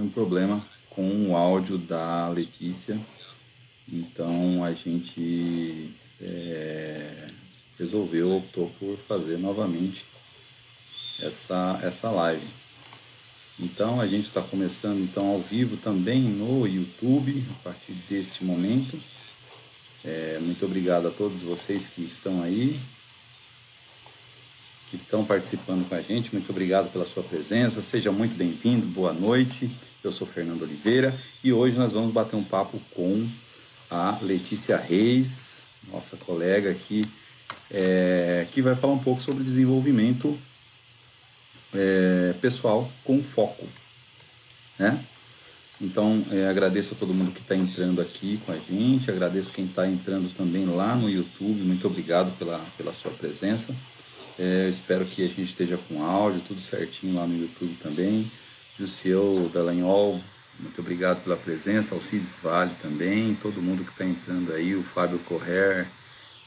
tendo um problema com o áudio da Letícia. Então a gente é, resolveu, optou por fazer novamente essa, essa live. Então a gente está começando então ao vivo também no YouTube a partir deste momento. É, muito obrigado a todos vocês que estão aí, que estão participando com a gente. Muito obrigado pela sua presença. Seja muito bem-vindo. Boa noite. Eu sou Fernando Oliveira e hoje nós vamos bater um papo com a Letícia Reis, nossa colega aqui, é, que vai falar um pouco sobre desenvolvimento é, pessoal com foco, né? Então, é, agradeço a todo mundo que está entrando aqui com a gente, agradeço quem está entrando também lá no YouTube, muito obrigado pela, pela sua presença. É, espero que a gente esteja com áudio, tudo certinho lá no YouTube também. Jussiel Dallagnol, muito obrigado pela presença, Alcides Vale também, todo mundo que está entrando aí, o Fábio Correr,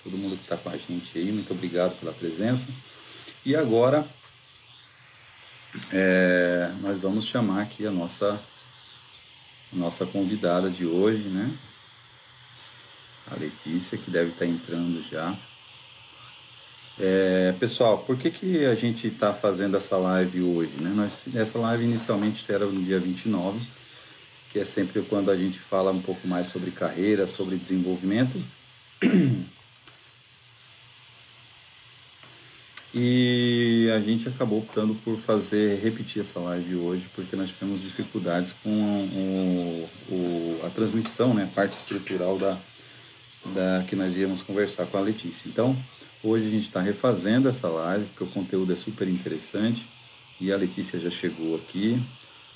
todo mundo que está com a gente aí, muito obrigado pela presença. E agora é, nós vamos chamar aqui a nossa, nossa convidada de hoje, né? A Letícia, que deve estar entrando já. É, pessoal, por que, que a gente está fazendo essa live hoje? Né? Nós, essa live inicialmente era no dia 29, que é sempre quando a gente fala um pouco mais sobre carreira, sobre desenvolvimento. E a gente acabou optando por fazer, repetir essa live hoje, porque nós tivemos dificuldades com o, o, a transmissão, né, a parte estrutural da, da que nós íamos conversar com a Letícia. Então, hoje a gente está refazendo essa live, porque o conteúdo é super interessante, e a Letícia já chegou aqui,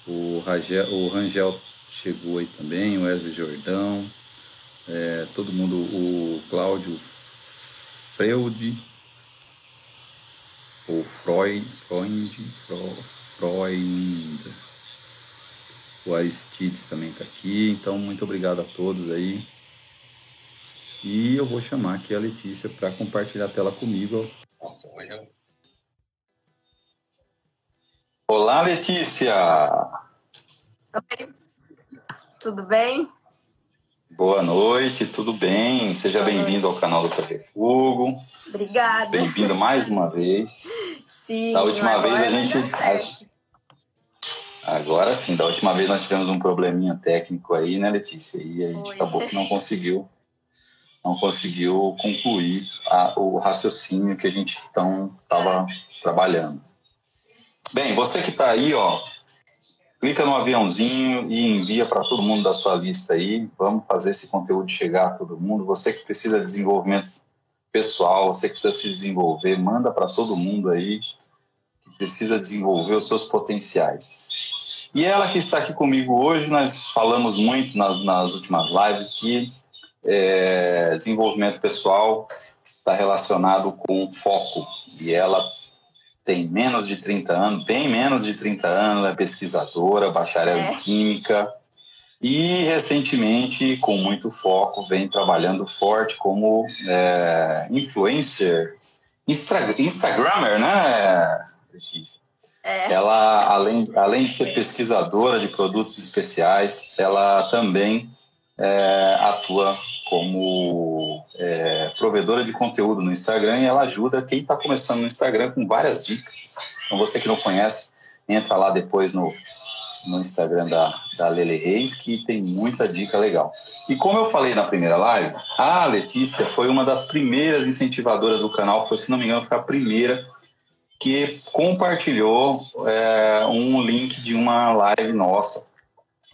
o, Rangel, o Rangel chegou aí também, o Wesley Jordão, é, todo mundo, o Cláudio Freud, ou Freud, Freud, Freud. O Aristides também está aqui. Então, muito obrigado a todos aí. E eu vou chamar aqui a Letícia para compartilhar a tela comigo. Olá, Letícia! Oi, tudo bem? Boa noite, tudo bem? Seja bem-vindo ao canal do Telefugo. Obrigada. Bem-vindo mais uma vez. Sim. Da última vez a gente. Agora sim, da última vez nós tivemos um probleminha técnico aí, né, Letícia? E a gente Foi. acabou que não conseguiu, não conseguiu concluir a, o raciocínio que a gente então estava trabalhando. Bem, você que está aí, ó, clica no aviãozinho e envia para todo mundo da sua lista aí. Vamos fazer esse conteúdo chegar a todo mundo. Você que precisa de desenvolvimento pessoal, você que precisa se desenvolver, manda para todo mundo aí que precisa desenvolver os seus potenciais. E ela que está aqui comigo hoje, nós falamos muito nas, nas últimas lives que é, desenvolvimento pessoal está relacionado com foco. E ela tem menos de 30 anos, bem menos de 30 anos, é pesquisadora, bacharel é. em Química e recentemente, com muito foco, vem trabalhando forte como é, influencer, Insta Instagrammer, né, É. Ela, além, além de ser pesquisadora de produtos especiais, ela também é, atua como é, provedora de conteúdo no Instagram e ela ajuda quem está começando no Instagram com várias dicas. Então, você que não conhece, entra lá depois no, no Instagram da, da Lele Reis, que tem muita dica legal. E como eu falei na primeira live, a Letícia foi uma das primeiras incentivadoras do canal, foi, se não me engano, foi a primeira que compartilhou é, um link de uma live nossa.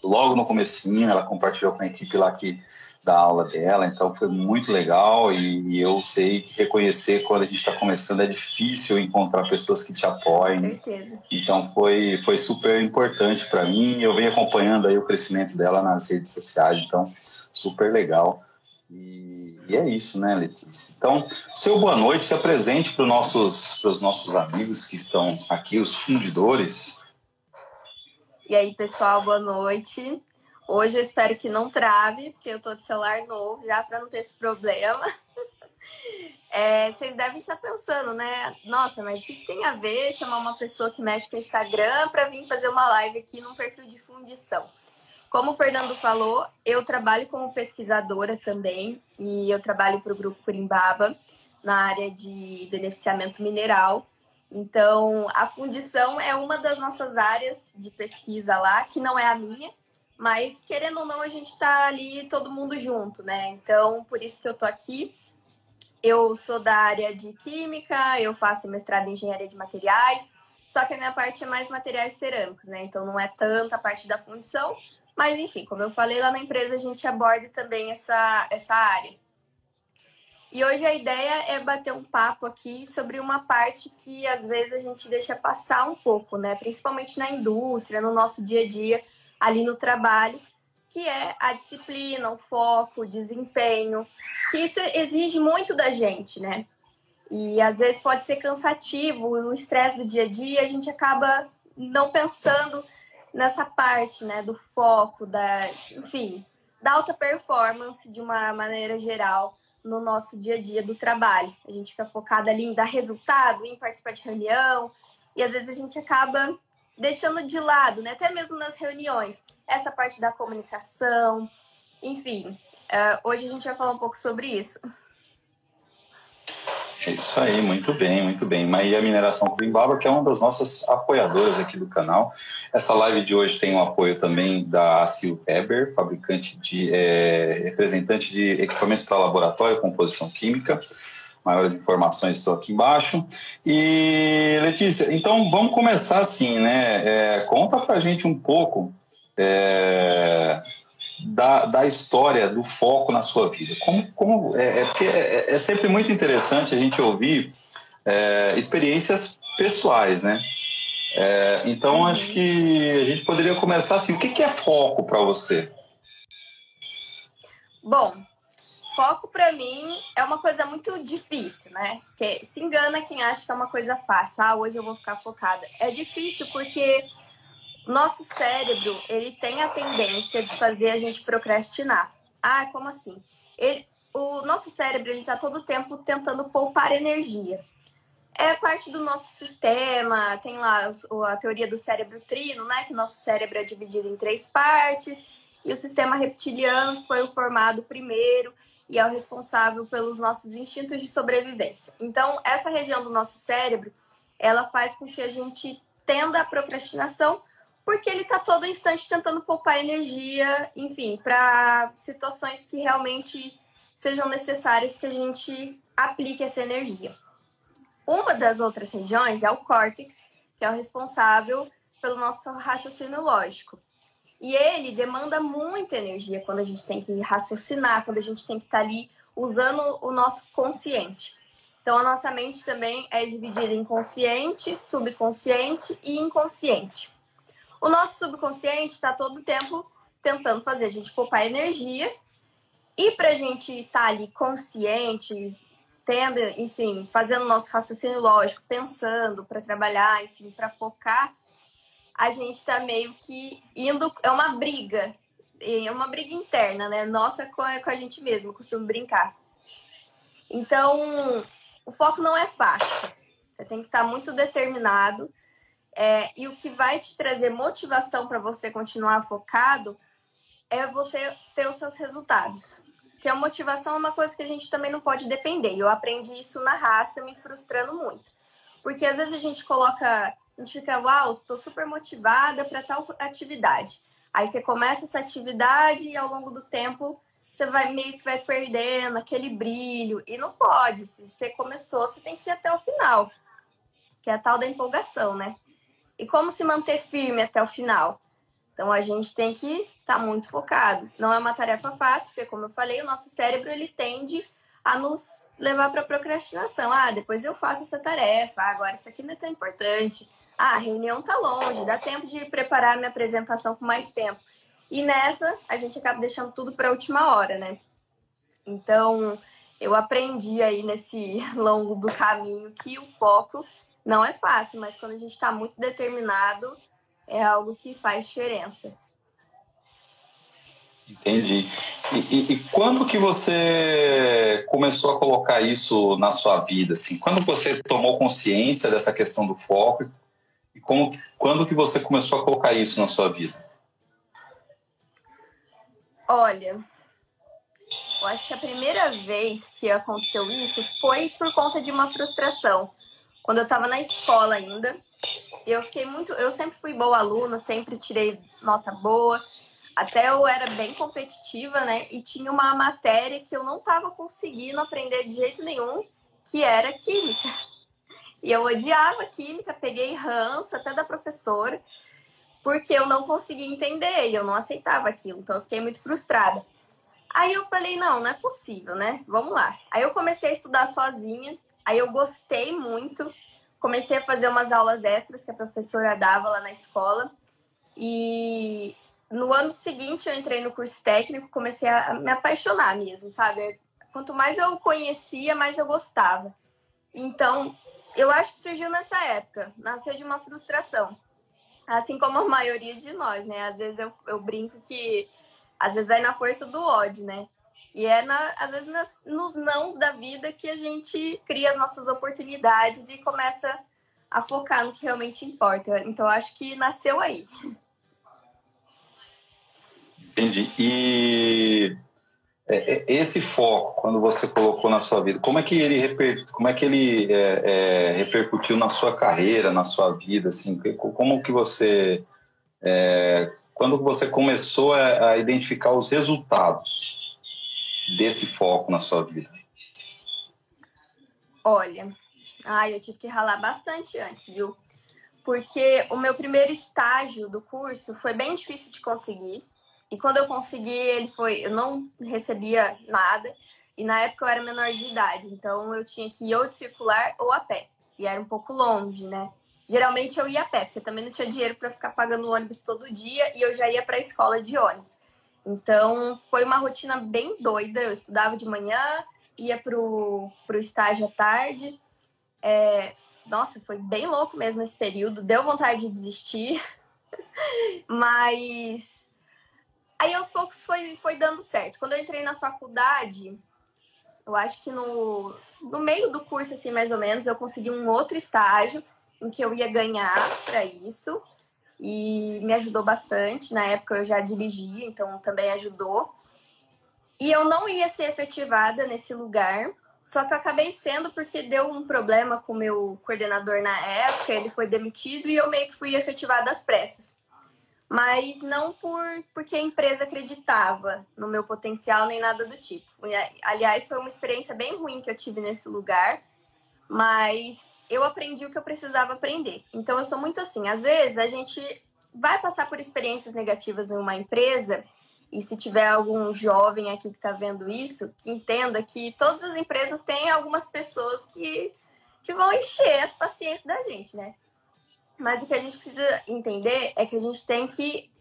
Logo no comecinho, ela compartilhou com a equipe lá que da aula dela, então foi muito legal e, e eu sei que reconhecer quando a gente está começando é difícil encontrar pessoas que te apoiem. Com certeza. Então foi, foi super importante para mim. Eu venho acompanhando aí o crescimento dela nas redes sociais, então super legal. E, e é isso, né, Letícia? Então, seu boa noite, se apresente para os nossos, nossos amigos que estão aqui, os fundidores. E aí, pessoal, boa noite. Hoje eu espero que não trave, porque eu tô de celular novo já para não ter esse problema. é, vocês devem estar pensando, né? Nossa, mas o que tem a ver chamar uma pessoa que mexe com o Instagram para vir fazer uma live aqui num perfil de fundição? Como o Fernando falou, eu trabalho como pesquisadora também e eu trabalho para o Grupo Curimbaba na área de beneficiamento mineral. Então, a fundição é uma das nossas áreas de pesquisa lá, que não é a minha, mas querendo ou não, a gente está ali todo mundo junto, né? Então, por isso que eu estou aqui. Eu sou da área de química, eu faço mestrado em engenharia de materiais, só que a minha parte é mais materiais cerâmicos, né? Então não é tanta a parte da fundição, mas enfim, como eu falei lá na empresa, a gente aborda também essa, essa área. E hoje a ideia é bater um papo aqui sobre uma parte que às vezes a gente deixa passar um pouco, né? Principalmente na indústria, no nosso dia a dia, ali no trabalho, que é a disciplina, o foco, o desempenho, que isso exige muito da gente, né? E às vezes pode ser cansativo, o estresse do dia a dia, a gente acaba não pensando nessa parte, né, do foco, da, enfim, da alta performance de uma maneira geral no nosso dia a dia do trabalho. A gente fica focado ali em dar resultado, em participar de reunião, e às vezes a gente acaba deixando de lado, né? Até mesmo nas reuniões, essa parte da comunicação, enfim. Uh, hoje a gente vai falar um pouco sobre isso. É isso aí, muito bem, muito bem. Maia Mineração Coimbaba, que é uma das nossas apoiadoras aqui do canal. Essa live de hoje tem o apoio também da Sil Weber, fabricante de é, representante de equipamentos para laboratório, composição química. Maiores informações estão aqui embaixo. E Letícia, então vamos começar assim, né? É, conta para gente um pouco é, da, da história do foco na sua vida. Como, como é, é, é, é sempre muito interessante a gente ouvir é, experiências pessoais, né? É, então uhum. acho que a gente poderia começar assim. O que, que é foco para você? Bom, foco para mim é uma coisa muito difícil, né? Que se engana quem acha que é uma coisa fácil. Ah, hoje eu vou ficar focada. É difícil porque nosso cérebro, ele tem a tendência de fazer a gente procrastinar. Ah, como assim? Ele, o nosso cérebro, ele tá todo o tempo tentando poupar energia. É parte do nosso sistema, tem lá a teoria do cérebro trino, né? Que nosso cérebro é dividido em três partes. E o sistema reptiliano foi o formado primeiro e é o responsável pelos nossos instintos de sobrevivência. Então, essa região do nosso cérebro, ela faz com que a gente tenda a procrastinação porque ele está todo instante tentando poupar energia, enfim, para situações que realmente sejam necessárias que a gente aplique essa energia. Uma das outras regiões é o córtex, que é o responsável pelo nosso raciocínio lógico. E ele demanda muita energia quando a gente tem que raciocinar, quando a gente tem que estar tá ali usando o nosso consciente. Então, a nossa mente também é dividida em consciente, subconsciente e inconsciente. O nosso subconsciente está todo o tempo tentando fazer a gente poupar energia. E para a gente estar tá ali consciente, tendo, enfim, fazendo nosso raciocínio lógico, pensando para trabalhar, enfim, para focar, a gente está meio que indo. É uma briga, é uma briga interna, né? Nossa com a, com a gente mesmo, eu costumo brincar. Então, o foco não é fácil. Você tem que estar tá muito determinado é, e o que vai te trazer motivação para você continuar focado é você ter os seus resultados. Que a motivação é uma coisa que a gente também não pode depender. Eu aprendi isso na raça, me frustrando muito. Porque às vezes a gente coloca, a gente fica, uau, estou super motivada para tal atividade. Aí você começa essa atividade e ao longo do tempo você vai meio que vai perdendo aquele brilho. E não pode. Se você começou, você tem que ir até o final. Que é a tal da empolgação, né? E como se manter firme até o final? Então a gente tem que estar tá muito focado. Não é uma tarefa fácil, porque como eu falei, o nosso cérebro ele tende a nos levar para procrastinação. Ah, depois eu faço essa tarefa. Ah, agora isso aqui não é tão importante. Ah, a reunião tá longe, dá tempo de preparar minha apresentação com mais tempo. E nessa, a gente acaba deixando tudo para a última hora, né? Então, eu aprendi aí nesse longo do caminho que o foco não é fácil, mas quando a gente está muito determinado, é algo que faz diferença. Entendi. E, e, e, quando que você começou a colocar isso na sua vida? Assim? Quando você tomou consciência dessa questão do foco? E como, quando que você começou a colocar isso na sua vida? Olha, eu acho que a primeira vez que aconteceu isso foi por conta de uma frustração. Quando eu estava na escola ainda, eu fiquei muito. Eu sempre fui boa aluna, sempre tirei nota boa. Até eu era bem competitiva, né? E tinha uma matéria que eu não estava conseguindo aprender de jeito nenhum, que era química. E eu odiava química, peguei ranço até da professora, porque eu não conseguia entender e eu não aceitava aquilo. Então eu fiquei muito frustrada. Aí eu falei, não, não é possível, né? Vamos lá. Aí eu comecei a estudar sozinha, aí eu gostei muito, comecei a fazer umas aulas extras que a professora dava lá na escola. E no ano seguinte eu entrei no curso técnico, comecei a me apaixonar mesmo, sabe? Quanto mais eu conhecia, mais eu gostava. Então, eu acho que surgiu nessa época, nasceu de uma frustração. Assim como a maioria de nós, né? Às vezes eu, eu brinco que às vezes é na força do ódio, né? E é, na, às vezes, nas, nos nãos da vida que a gente cria as nossas oportunidades e começa a focar no que realmente importa. Então, acho que nasceu aí. Entendi. E é, é, esse foco, quando você colocou na sua vida, como é que ele, reper, como é que ele é, é, repercutiu na sua carreira, na sua vida? Assim, como que você, é, quando você começou a, a, identificar os resultados desse foco na sua vida? Olha, ai, eu tive que ralar bastante antes, viu? Porque o meu primeiro estágio do curso foi bem difícil de conseguir e quando eu consegui, ele foi. Eu não recebia nada. E na época eu era menor de idade, então eu tinha que ir ou de circular ou a pé. E era um pouco longe, né? Geralmente eu ia a pé, porque também não tinha dinheiro para ficar pagando ônibus todo dia e eu já ia para a escola de ônibus. Então foi uma rotina bem doida. Eu estudava de manhã, ia pro, pro estágio à tarde. É... Nossa, foi bem louco mesmo esse período. Deu vontade de desistir. Mas Aí aos poucos foi, foi dando certo. Quando eu entrei na faculdade, eu acho que no, no meio do curso, assim, mais ou menos, eu consegui um outro estágio em que eu ia ganhar para isso. E me ajudou bastante. Na época eu já dirigia, então também ajudou. E eu não ia ser efetivada nesse lugar, só que eu acabei sendo porque deu um problema com o meu coordenador na época, ele foi demitido e eu meio que fui efetivada às pressas mas não por porque a empresa acreditava no meu potencial nem nada do tipo. Aliás, foi uma experiência bem ruim que eu tive nesse lugar, mas eu aprendi o que eu precisava aprender. Então eu sou muito assim, às vezes a gente vai passar por experiências negativas em uma empresa e se tiver algum jovem aqui que está vendo isso, que entenda que todas as empresas têm algumas pessoas que, que vão encher as paciências da gente, né? Mas o que a gente precisa entender é que a gente tem que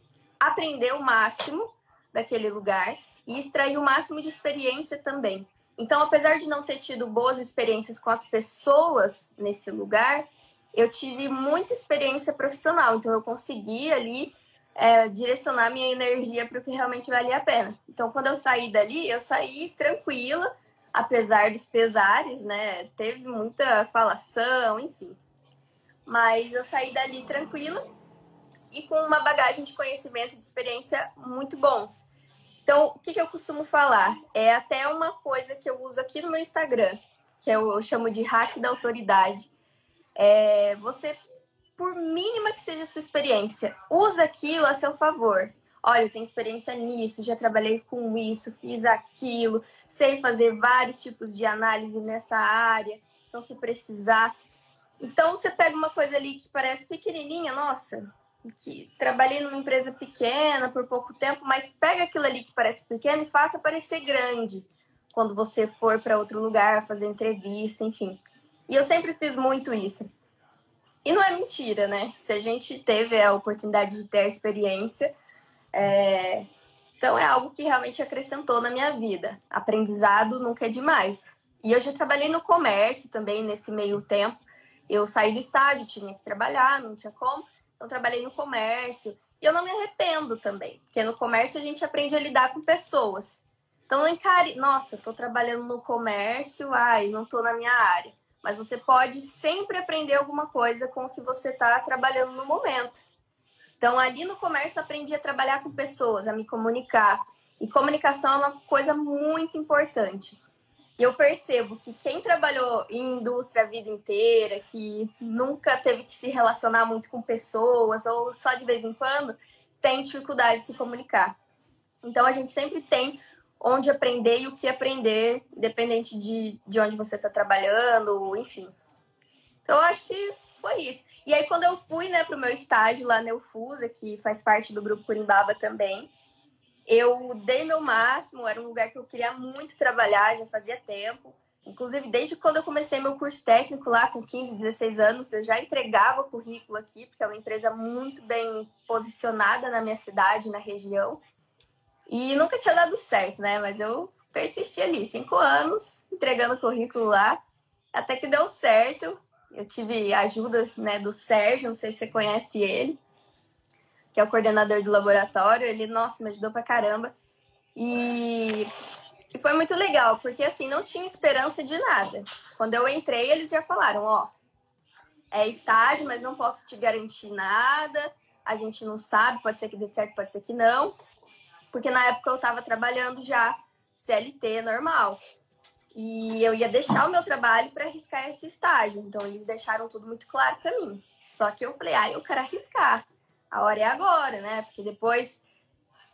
aprender o máximo daquele lugar e extrair o máximo de experiência também. Então, apesar de não ter tido boas experiências com as pessoas nesse lugar, eu tive muita experiência profissional. Então, eu consegui ali é, direcionar minha energia para o que realmente valia a pena. Então, quando eu saí dali, eu saí tranquila, apesar dos pesares, né? Teve muita falação, enfim mas eu saí dali tranquila e com uma bagagem de conhecimento e de experiência muito bons. Então, o que, que eu costumo falar? É até uma coisa que eu uso aqui no meu Instagram, que eu, eu chamo de hack da autoridade. É, você, por mínima que seja a sua experiência, usa aquilo a seu favor. Olha, eu tenho experiência nisso, já trabalhei com isso, fiz aquilo, sei fazer vários tipos de análise nessa área. Então, se precisar, então você pega uma coisa ali que parece pequenininha, nossa, que trabalhei numa empresa pequena por pouco tempo, mas pega aquilo ali que parece pequeno e faça parecer grande quando você for para outro lugar fazer entrevista, enfim. E eu sempre fiz muito isso. E não é mentira, né? Se a gente teve a oportunidade de ter a experiência, é... então é algo que realmente acrescentou na minha vida. Aprendizado nunca é demais. E eu já trabalhei no comércio também nesse meio tempo eu saí do estágio, tinha que trabalhar, não tinha como. Então, trabalhei no comércio e eu não me arrependo também, porque no comércio a gente aprende a lidar com pessoas. Então não encare, nossa, estou trabalhando no comércio, ai, não estou na minha área. Mas você pode sempre aprender alguma coisa com o que você está trabalhando no momento. Então, ali no comércio, aprendi a trabalhar com pessoas, a me comunicar. E comunicação é uma coisa muito importante. E eu percebo que quem trabalhou em indústria a vida inteira, que nunca teve que se relacionar muito com pessoas, ou só de vez em quando, tem dificuldade de se comunicar. Então, a gente sempre tem onde aprender e o que aprender, independente de, de onde você está trabalhando, enfim. Então, eu acho que foi isso. E aí, quando eu fui né, para o meu estágio lá na Ufusa, que faz parte do Grupo Curimbaba também, eu dei meu máximo, era um lugar que eu queria muito trabalhar, já fazia tempo. Inclusive, desde quando eu comecei meu curso técnico lá, com 15, 16 anos, eu já entregava currículo aqui, porque é uma empresa muito bem posicionada na minha cidade, na região. E nunca tinha dado certo, né? Mas eu persisti ali, cinco anos, entregando currículo lá, até que deu certo. Eu tive ajuda né, do Sérgio, não sei se você conhece ele que é o coordenador do laboratório, ele, nossa, me ajudou pra caramba. E, e foi muito legal, porque assim, não tinha esperança de nada. Quando eu entrei, eles já falaram, ó, é estágio, mas não posso te garantir nada. A gente não sabe, pode ser que dê certo, pode ser que não. Porque na época eu estava trabalhando já CLT normal. E eu ia deixar o meu trabalho para arriscar esse estágio. Então eles deixaram tudo muito claro para mim. Só que eu falei, ah, eu quero arriscar a hora é agora, né? Porque depois,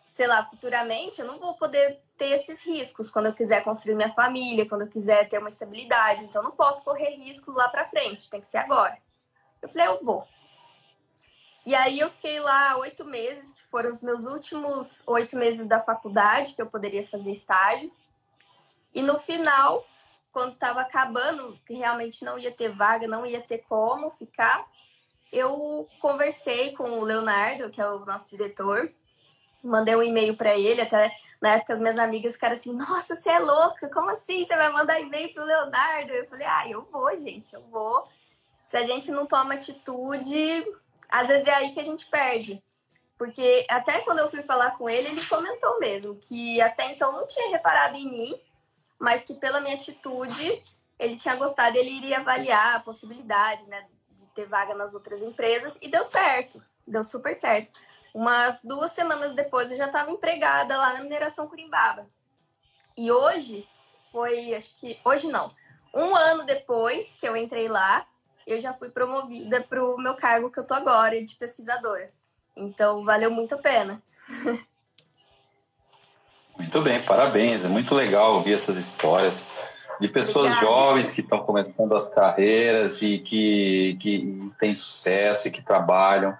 sei lá, futuramente eu não vou poder ter esses riscos quando eu quiser construir minha família, quando eu quiser ter uma estabilidade. Então não posso correr riscos lá para frente, tem que ser agora. Eu falei, eu vou. E aí eu fiquei lá oito meses, que foram os meus últimos oito meses da faculdade, que eu poderia fazer estágio. E no final, quando estava acabando, que realmente não ia ter vaga, não ia ter como ficar, eu conversei com o Leonardo, que é o nosso diretor, mandei um e-mail para ele, até na época as minhas amigas ficaram assim, nossa, você é louca, como assim você vai mandar e-mail pro Leonardo? Eu falei, ah, eu vou, gente, eu vou. Se a gente não toma atitude, às vezes é aí que a gente perde. Porque até quando eu fui falar com ele, ele comentou mesmo que até então não tinha reparado em mim, mas que pela minha atitude ele tinha gostado, ele iria avaliar a possibilidade, né, ter vaga nas outras empresas e deu certo, deu super certo. Umas duas semanas depois eu já estava empregada lá na mineração Curimbaba. E hoje foi, acho que hoje não, um ano depois que eu entrei lá, eu já fui promovida para o meu cargo que eu tô agora de pesquisadora. Então valeu muito a pena. Muito bem, parabéns. É muito legal ouvir essas histórias de pessoas Obrigada. jovens que estão começando as carreiras e que, que têm sucesso e que trabalham.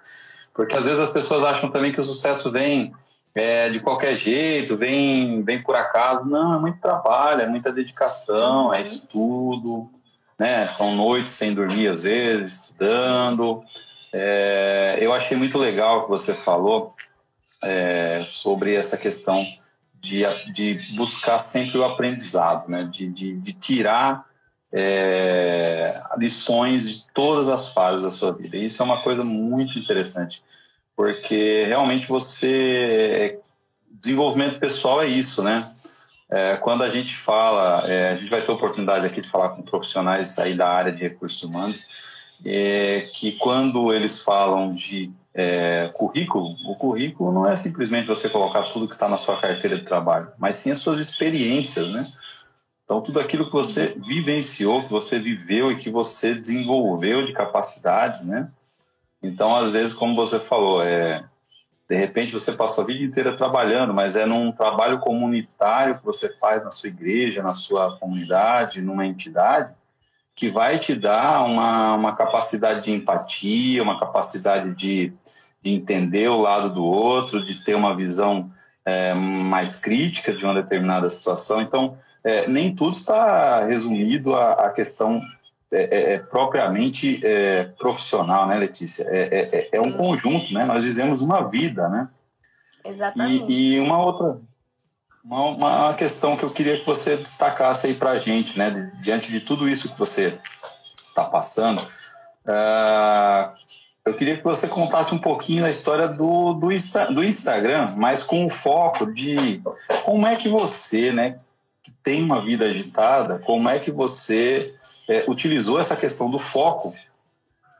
Porque às vezes as pessoas acham também que o sucesso vem é, de qualquer jeito, vem, vem por acaso. Não, é muito trabalho, é muita dedicação, é uhum. estudo, né? São noites sem dormir às vezes, estudando. É, eu achei muito legal o que você falou é, sobre essa questão de, de buscar sempre o aprendizado, né? de, de, de tirar é, lições de todas as fases da sua vida. E isso é uma coisa muito interessante, porque realmente você. Desenvolvimento pessoal é isso, né? É, quando a gente fala, é, a gente vai ter oportunidade aqui de falar com profissionais aí da área de recursos humanos, é, que quando eles falam de é, currículo, o currículo não é simplesmente você colocar tudo que está na sua carteira de trabalho, mas sim as suas experiências, né? Então, tudo aquilo que você vivenciou, que você viveu e que você desenvolveu de capacidades, né? Então, às vezes, como você falou, é, de repente você passou a vida inteira trabalhando, mas é num trabalho comunitário que você faz na sua igreja, na sua comunidade, numa entidade, que vai te dar uma, uma capacidade de empatia, uma capacidade de, de entender o lado do outro, de ter uma visão é, mais crítica de uma determinada situação. Então, é, nem tudo está resumido à, à questão é, é, é propriamente é, profissional, né, Letícia? É, é, um conjunto, né? Nós vivemos uma vida, né? Exatamente. E, e uma outra uma, uma questão que eu queria que você destacasse aí para a gente, né? Diante de tudo isso que você está passando, uh, eu queria que você contasse um pouquinho a história do, do, Insta, do Instagram, mas com o foco de como é que você, né, que tem uma vida agitada, como é que você é, utilizou essa questão do foco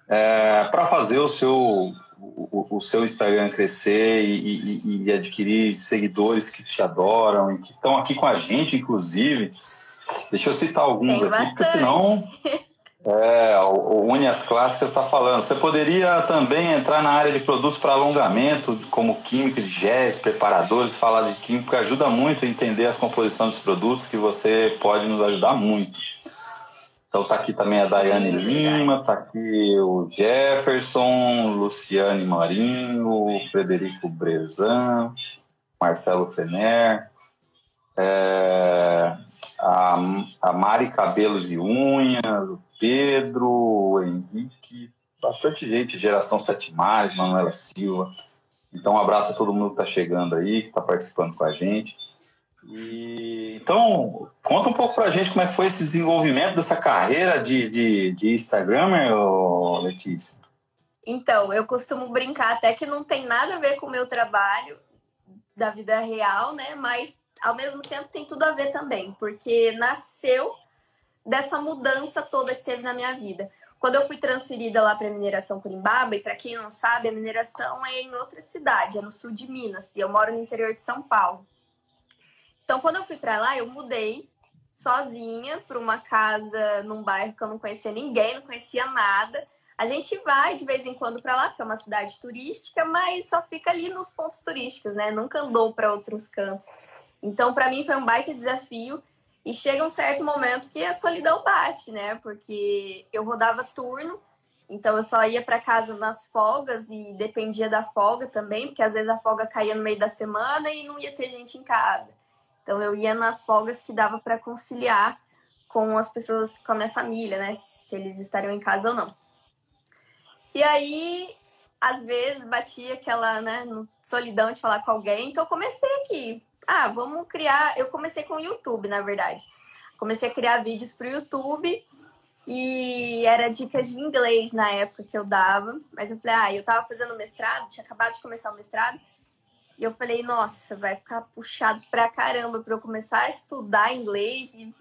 é, para fazer o seu, o, o, seu Instagram crescer e, e, e, adquirir seguidores que te adoram e que estão aqui com a gente, inclusive. Deixa eu citar alguns Tem aqui, bastante. porque senão É, o, o Unias Clássicas está falando. Você poderia também entrar na área de produtos para alongamento, como química de preparadores, falar de química ajuda muito a entender as composições dos produtos, que você pode nos ajudar muito. Então tá aqui também a Daiane Lima, tá aqui o Jefferson, Luciane Marinho, Frederico Brezan, Marcelo Fener, é, a, a Mari Cabelos e Unhas, Pedro, o Henrique, bastante gente, geração Sete Mares, Manuela Silva. Então, um abraço a todo mundo que está chegando aí, que está participando com a gente. E, então, conta um pouco para a gente como é que foi esse desenvolvimento dessa carreira de, de, de Instagramer, Letícia. Então, eu costumo brincar até que não tem nada a ver com o meu trabalho da vida real, né? Mas, ao mesmo tempo, tem tudo a ver também, porque nasceu dessa mudança toda que teve na minha vida. Quando eu fui transferida lá para a mineração Curimbaba, e para quem não sabe, a mineração é em outra cidade, é no sul de Minas, e eu moro no interior de São Paulo. Então, quando eu fui para lá, eu mudei sozinha para uma casa num bairro que eu não conhecia ninguém, não conhecia nada. A gente vai de vez em quando para lá, porque é uma cidade turística, mas só fica ali nos pontos turísticos, né? Nunca andou para outros cantos. Então, para mim foi um baita desafio e chega um certo momento que a solidão bate, né? Porque eu rodava turno, então eu só ia para casa nas folgas e dependia da folga também, porque às vezes a folga caía no meio da semana e não ia ter gente em casa. Então eu ia nas folgas que dava para conciliar com as pessoas, com a minha família, né? Se eles estariam em casa ou não. E aí, às vezes, batia aquela né, solidão de falar com alguém, então comecei aqui ah, vamos criar. Eu comecei com o YouTube, na verdade. Comecei a criar vídeos para o YouTube e era dicas de inglês na época que eu dava. Mas eu falei, ah, eu tava fazendo mestrado, tinha acabado de começar o mestrado. E eu falei, nossa, vai ficar puxado pra caramba para eu começar a estudar inglês e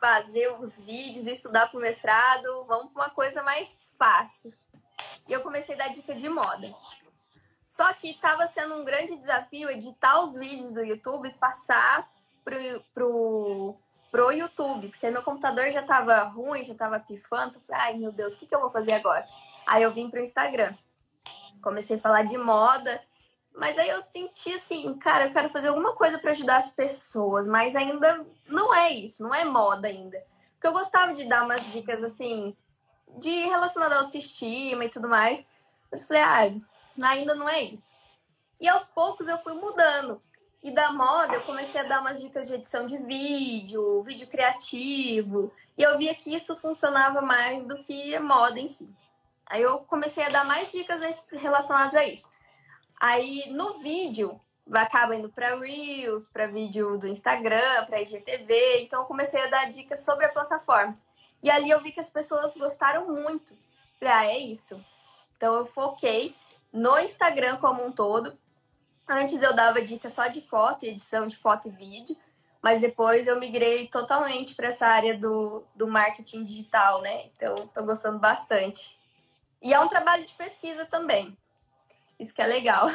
fazer os vídeos, estudar pro mestrado. Vamos para uma coisa mais fácil. E eu comecei a dar dica de moda. Só que estava sendo um grande desafio editar os vídeos do YouTube e passar pro, pro, pro YouTube, porque meu computador já estava ruim, já estava pifando. Eu falei, ai meu Deus, o que, que eu vou fazer agora? Aí eu vim pro Instagram. Comecei a falar de moda, mas aí eu senti assim, cara, eu quero fazer alguma coisa para ajudar as pessoas, mas ainda não é isso, não é moda ainda. Porque eu gostava de dar umas dicas assim, de relacionada à autoestima e tudo mais. Mas eu falei, ah, ainda não é isso. E aos poucos eu fui mudando. E da moda eu comecei a dar umas dicas de edição de vídeo, vídeo criativo. E eu via que isso funcionava mais do que moda em si. Aí eu comecei a dar mais dicas relacionadas a isso. Aí no vídeo acaba indo para Reels, para vídeo do Instagram, para IGTV. Então eu comecei a dar dicas sobre a plataforma. E ali eu vi que as pessoas gostaram muito. Falei, ah, é isso. Então eu foquei no Instagram como um todo. Antes eu dava dica só de foto, edição de foto e vídeo, mas depois eu migrei totalmente para essa área do, do marketing digital, né? Então, estou gostando bastante. E é um trabalho de pesquisa também. Isso que é legal.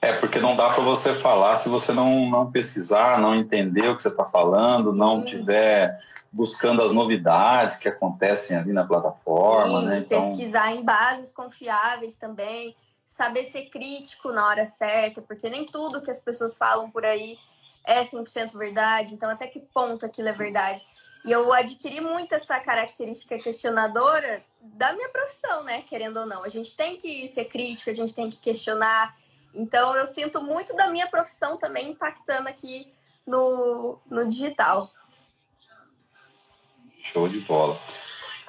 É, porque não dá para você falar se você não, não pesquisar, não entender o que você está falando, não tiver buscando as novidades que acontecem ali na plataforma. Sim, né? Então... pesquisar em bases confiáveis também, saber ser crítico na hora certa, porque nem tudo que as pessoas falam por aí é 100% verdade, então até que ponto aquilo é verdade. E eu adquiri muito essa característica questionadora da minha profissão, né? Querendo ou não. A gente tem que ser crítico, a gente tem que questionar, então, eu sinto muito da minha profissão também impactando aqui no, no digital. Show de bola.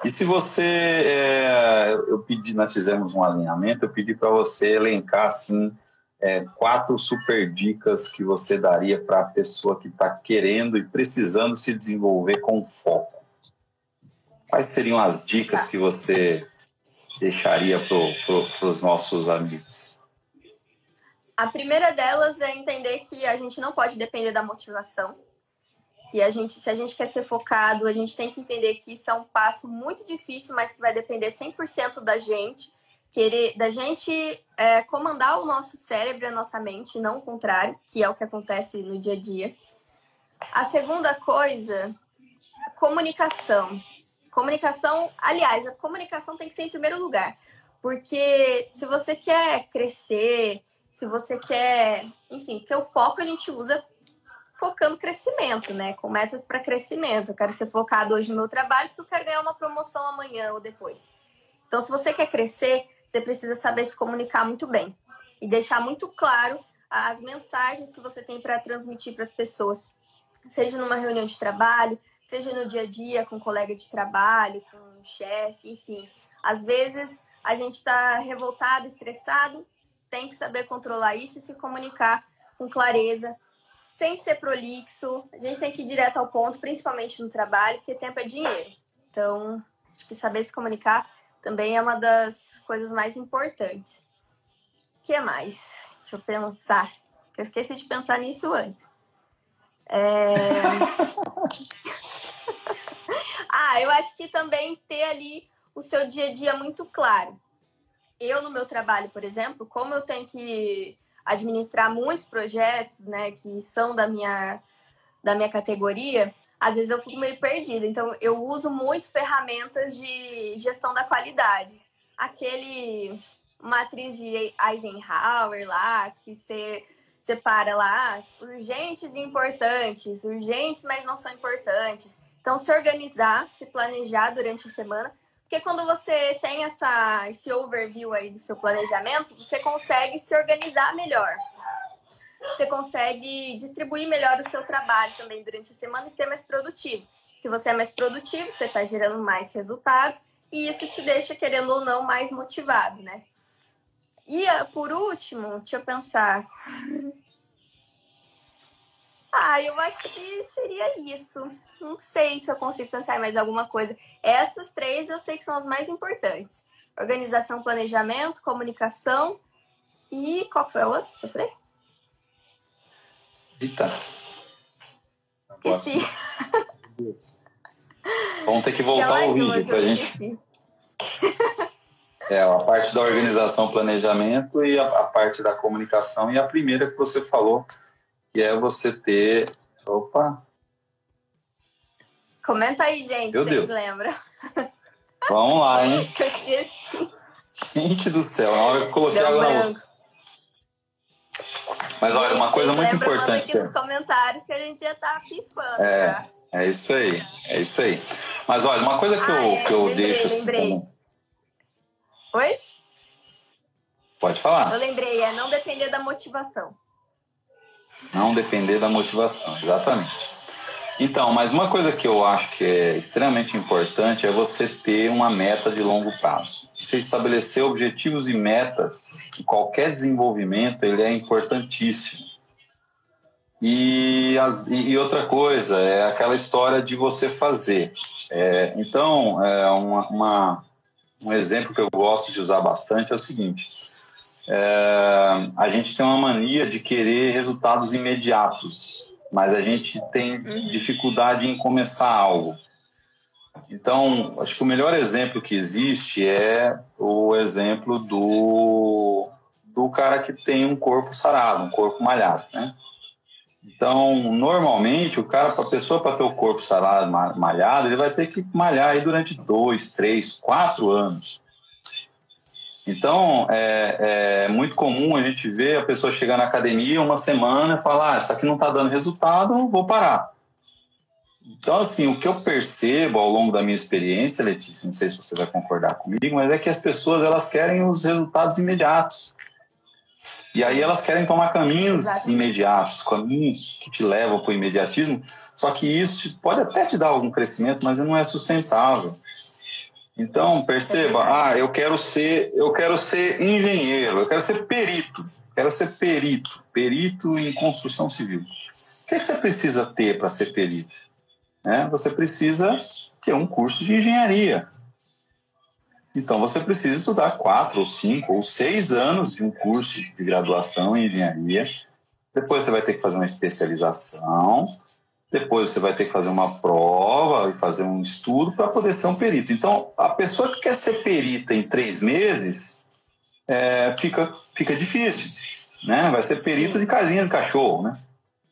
E se você, é, eu pedi, nós fizemos um alinhamento, eu pedi para você elencar assim é, quatro super dicas que você daria para a pessoa que está querendo e precisando se desenvolver com foco. Quais seriam as dicas que você deixaria para os nossos amigos? A primeira delas é entender que a gente não pode depender da motivação. Que a gente, se a gente quer ser focado, a gente tem que entender que isso é um passo muito difícil, mas que vai depender 100% da gente. Querer, da gente é, comandar o nosso cérebro a nossa mente, não o contrário, que é o que acontece no dia a dia. A segunda coisa, comunicação. Comunicação, aliás, a comunicação tem que ser em primeiro lugar. Porque se você quer crescer, se você quer, enfim, porque o foco a gente usa focando crescimento, né? Com método para crescimento. Eu quero ser focado hoje no meu trabalho porque eu quero ganhar uma promoção amanhã ou depois. Então, se você quer crescer, você precisa saber se comunicar muito bem e deixar muito claro as mensagens que você tem para transmitir para as pessoas, seja numa reunião de trabalho, seja no dia a dia com um colega de trabalho, com um chefe, enfim. Às vezes a gente está revoltado, estressado, tem que saber controlar isso e se comunicar com clareza, sem ser prolixo. A gente tem que ir direto ao ponto, principalmente no trabalho, porque tempo é dinheiro. Então, acho que saber se comunicar também é uma das coisas mais importantes. O que mais? Deixa eu pensar. Eu esqueci de pensar nisso antes. É... ah, eu acho que também ter ali o seu dia a dia muito claro eu no meu trabalho, por exemplo, como eu tenho que administrar muitos projetos, né, que são da minha da minha categoria, às vezes eu fico meio perdida. Então eu uso muito ferramentas de gestão da qualidade. Aquele matriz de Eisenhower lá, que você separa lá urgentes e importantes, urgentes, mas não são importantes. Então, se organizar, se planejar durante a semana porque quando você tem essa, esse overview aí do seu planejamento, você consegue se organizar melhor. Você consegue distribuir melhor o seu trabalho também durante a semana e ser mais produtivo. Se você é mais produtivo, você está gerando mais resultados e isso te deixa, querendo ou não, mais motivado, né? E ah, por último, deixa eu pensar. Ah, eu acho que seria isso. Não sei se eu consigo pensar em mais alguma coisa. Essas três eu sei que são as mais importantes: organização, planejamento, comunicação e qual foi a outra que eu falei? Eita. Esqueci. Vamos ter que voltar ao vídeo pra gente. É, a parte da organização, planejamento e a, a parte da comunicação. E a primeira que você falou, que é você ter. Opa! Comenta aí, gente, Meu Deus. lembram. Vamos lá, hein? Gente do céu, na hora que eu coloquei água na boca. Mas olha, uma coisa muito importante. aqui nos comentários que a gente já tá pifando. É, tá? é isso aí, é isso aí. Mas olha, uma coisa que ah, eu, é, que eu lembrei, deixo. Assim lembrei. Assim, Oi? Pode falar. Eu lembrei, é não depender da motivação. Não depender da motivação, exatamente. Então, mas uma coisa que eu acho que é extremamente importante é você ter uma meta de longo prazo. Você estabelecer objetivos e metas qualquer desenvolvimento, ele é importantíssimo. E, as, e outra coisa é aquela história de você fazer. É, então, é uma, uma, um exemplo que eu gosto de usar bastante é o seguinte: é, a gente tem uma mania de querer resultados imediatos, mas a gente tem uhum. dificuldade em começar algo. Então, acho que o melhor exemplo que existe é o exemplo do, do cara que tem um corpo sarado, um corpo malhado, né? Então, normalmente, o cara, a pessoa para ter o corpo sarado, malhado, ele vai ter que malhar aí durante dois, três, quatro anos. Então, é, é, muito comum a gente ver a pessoa chegar na academia uma semana e falar: ah, isso aqui não está dando resultado, vou parar. Então, assim, o que eu percebo ao longo da minha experiência, Letícia, não sei se você vai concordar comigo, mas é que as pessoas elas querem os resultados imediatos. E aí elas querem tomar caminhos imediatos, caminhos que te levam para o imediatismo, só que isso pode até te dar algum crescimento, mas não é sustentável. Então, perceba, ah, eu quero ser, eu quero ser engenheiro, eu quero ser perito, quero ser perito, perito em construção civil. O que, é que você precisa ter para ser perito? Né? Você precisa ter um curso de engenharia. Então você precisa estudar quatro ou cinco ou seis anos de um curso de graduação em engenharia. Depois você vai ter que fazer uma especialização. Depois você vai ter que fazer uma prova e fazer um estudo para poder ser um perito. Então, a pessoa que quer ser perita em três meses é, fica, fica difícil, né? Vai ser perito de casinha de cachorro, né?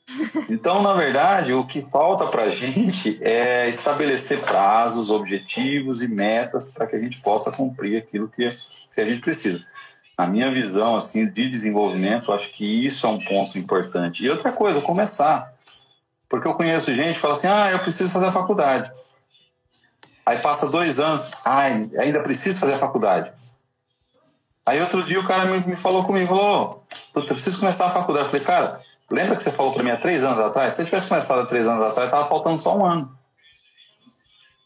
Então, na verdade, o que falta para a gente é estabelecer prazos, objetivos e metas para que a gente possa cumprir aquilo que, que a gente precisa. Na minha visão assim de desenvolvimento, acho que isso é um ponto importante. E outra coisa, começar. Porque eu conheço gente que fala assim: ah, eu preciso fazer a faculdade. Aí passa dois anos, ai, ainda preciso fazer a faculdade. Aí outro dia o cara me, me falou comigo, falou, eu preciso começar a faculdade. Eu falei, cara, Lembra que você falou para mim há três anos atrás? Se você tivesse começado há três anos atrás, estava faltando só um ano.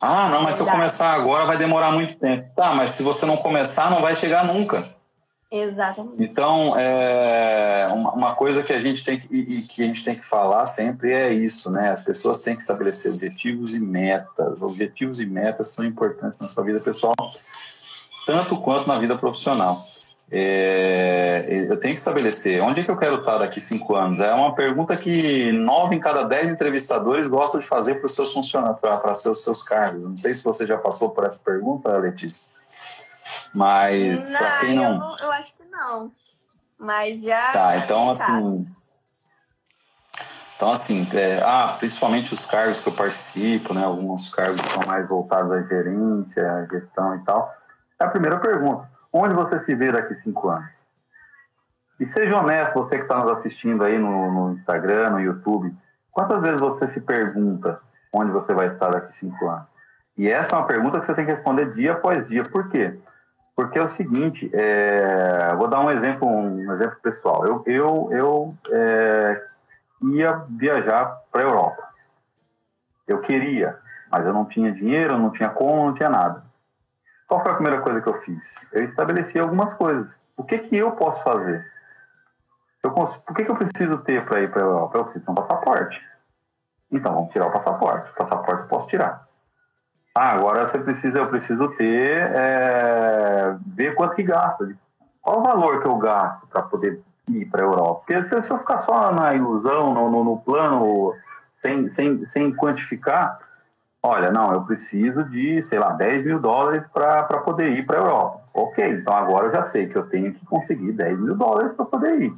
Ah, não, mas se eu começar agora vai demorar muito tempo. Tá, mas se você não começar, não vai chegar nunca. Exatamente. Então, é, uma, coisa que a gente tem que, que a gente tem que falar sempre é isso, né? As pessoas têm que estabelecer objetivos e metas. Objetivos e metas são importantes na sua vida pessoal, tanto quanto na vida profissional é, eu tenho que estabelecer onde é que eu quero estar daqui cinco anos. É uma pergunta que nove em cada dez entrevistadores gostam de fazer para os seus funcionários, para seus, seus cargos. Não sei se você já passou por essa pergunta, Letícia. Mas para quem não... Eu, eu, acho que não. Mas já. Tá, então assim. Então, assim, é, ah, principalmente os cargos que eu participo, né? Alguns cargos que são mais voltados à gerência, à gestão e tal. É a primeira pergunta onde você se vê daqui cinco anos? E seja honesto, você que está nos assistindo aí no, no, Instagram, no YouTube, quantas vezes você se pergunta onde você vai estar daqui cinco anos? E essa é uma pergunta que você tem que responder dia após dia. Por quê? Porque é o seguinte, é... vou dar um exemplo, um exemplo pessoal. Eu, eu, eu é... ia viajar para a Europa. Eu queria, mas eu não tinha dinheiro, não tinha como, não tinha nada. Qual foi a primeira coisa que eu fiz? Eu estabeleci algumas coisas. O que, que eu posso fazer? Eu por que, que eu preciso ter para ir para a Europa? Eu preciso ter um passaporte. Então, vamos tirar o passaporte. O passaporte eu posso tirar. Ah, agora você precisa, eu preciso ter, é, ver quanto que gasta. Qual o valor que eu gasto para poder ir para a Europa? Porque se, eu ficar só na ilusão, no, no, no plano, sem, sem, sem quantificar, olha, não, eu preciso de, sei lá, 10 mil dólares para poder ir para a Europa. Ok, então agora eu já sei que eu tenho que conseguir 10 mil dólares para poder ir.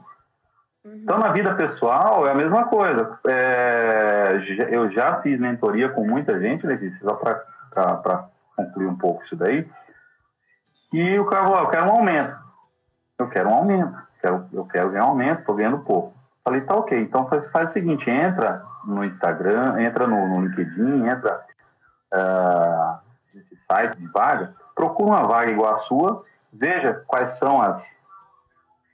Uhum. Então, na vida pessoal, é a mesma coisa. É, eu já fiz mentoria com muita gente, Letícia, só para concluir um pouco isso daí. E o cara falou, eu quero um aumento. Eu quero um aumento. Quero, eu quero ganhar um aumento, estou ganhando pouco. Falei, tá ok. Então faz, faz o seguinte, entra no Instagram, entra no, no LinkedIn, entra uh, esse site de vaga, procura uma vaga igual a sua, veja quais são as,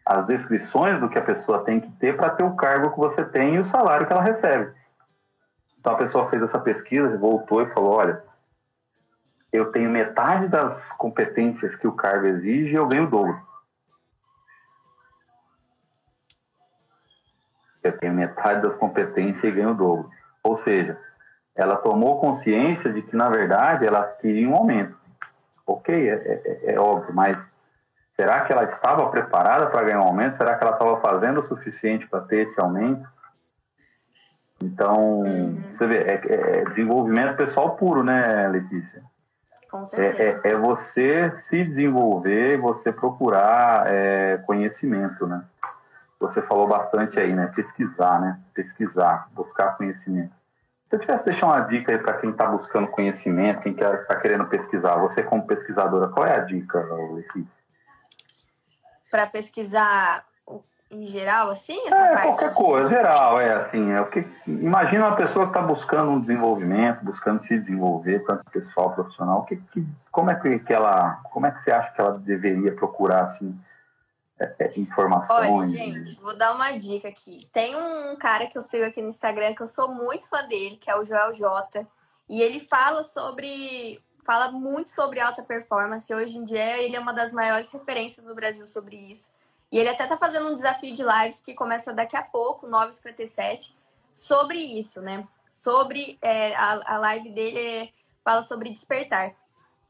as descrições do que a pessoa tem que ter para ter o cargo que você tem e o salário que ela recebe. Então a pessoa fez essa pesquisa, voltou e falou: olha, eu tenho metade das competências que o cargo exige e eu ganho o dobro. Eu tenho metade das competências e ganho o dobro. Ou seja, ela tomou consciência de que, na verdade, ela queria um aumento. Ok, é, é, é óbvio, mas será que ela estava preparada para ganhar um aumento? Será que ela estava fazendo o suficiente para ter esse aumento? Então, uhum. você vê, é, é, desenvolvimento pessoal puro, né, Letícia? Com certeza. É, é, você se desenvolver, você procurar é, conhecimento, né? Você falou bastante aí, né? Pesquisar, né? Pesquisar, buscar conhecimento. Se eu tivesse deixar uma dica aí para quem está buscando conhecimento, quem está querendo pesquisar, você como pesquisadora, qual é a dica, Letícia? Para pesquisar em geral, assim? é, qualquer coisa, geral, é assim. É, porque, imagina uma pessoa que está buscando um desenvolvimento, buscando se desenvolver, tanto pessoal, profissional, que, que, como, é que, que ela, como é que você acha que ela deveria procurar, assim, é, é, informações. Olha, gente, vou dar uma dica aqui. Tem um cara que eu sigo aqui no Instagram que eu sou muito fã dele, que é o Joel J. E ele fala sobre. Fala muito sobre alta performance. Hoje em dia, ele é uma das maiores referências do Brasil sobre isso. E ele até tá fazendo um desafio de lives que começa daqui a pouco, 9h57, sobre isso, né? Sobre. É, a, a live dele fala sobre despertar.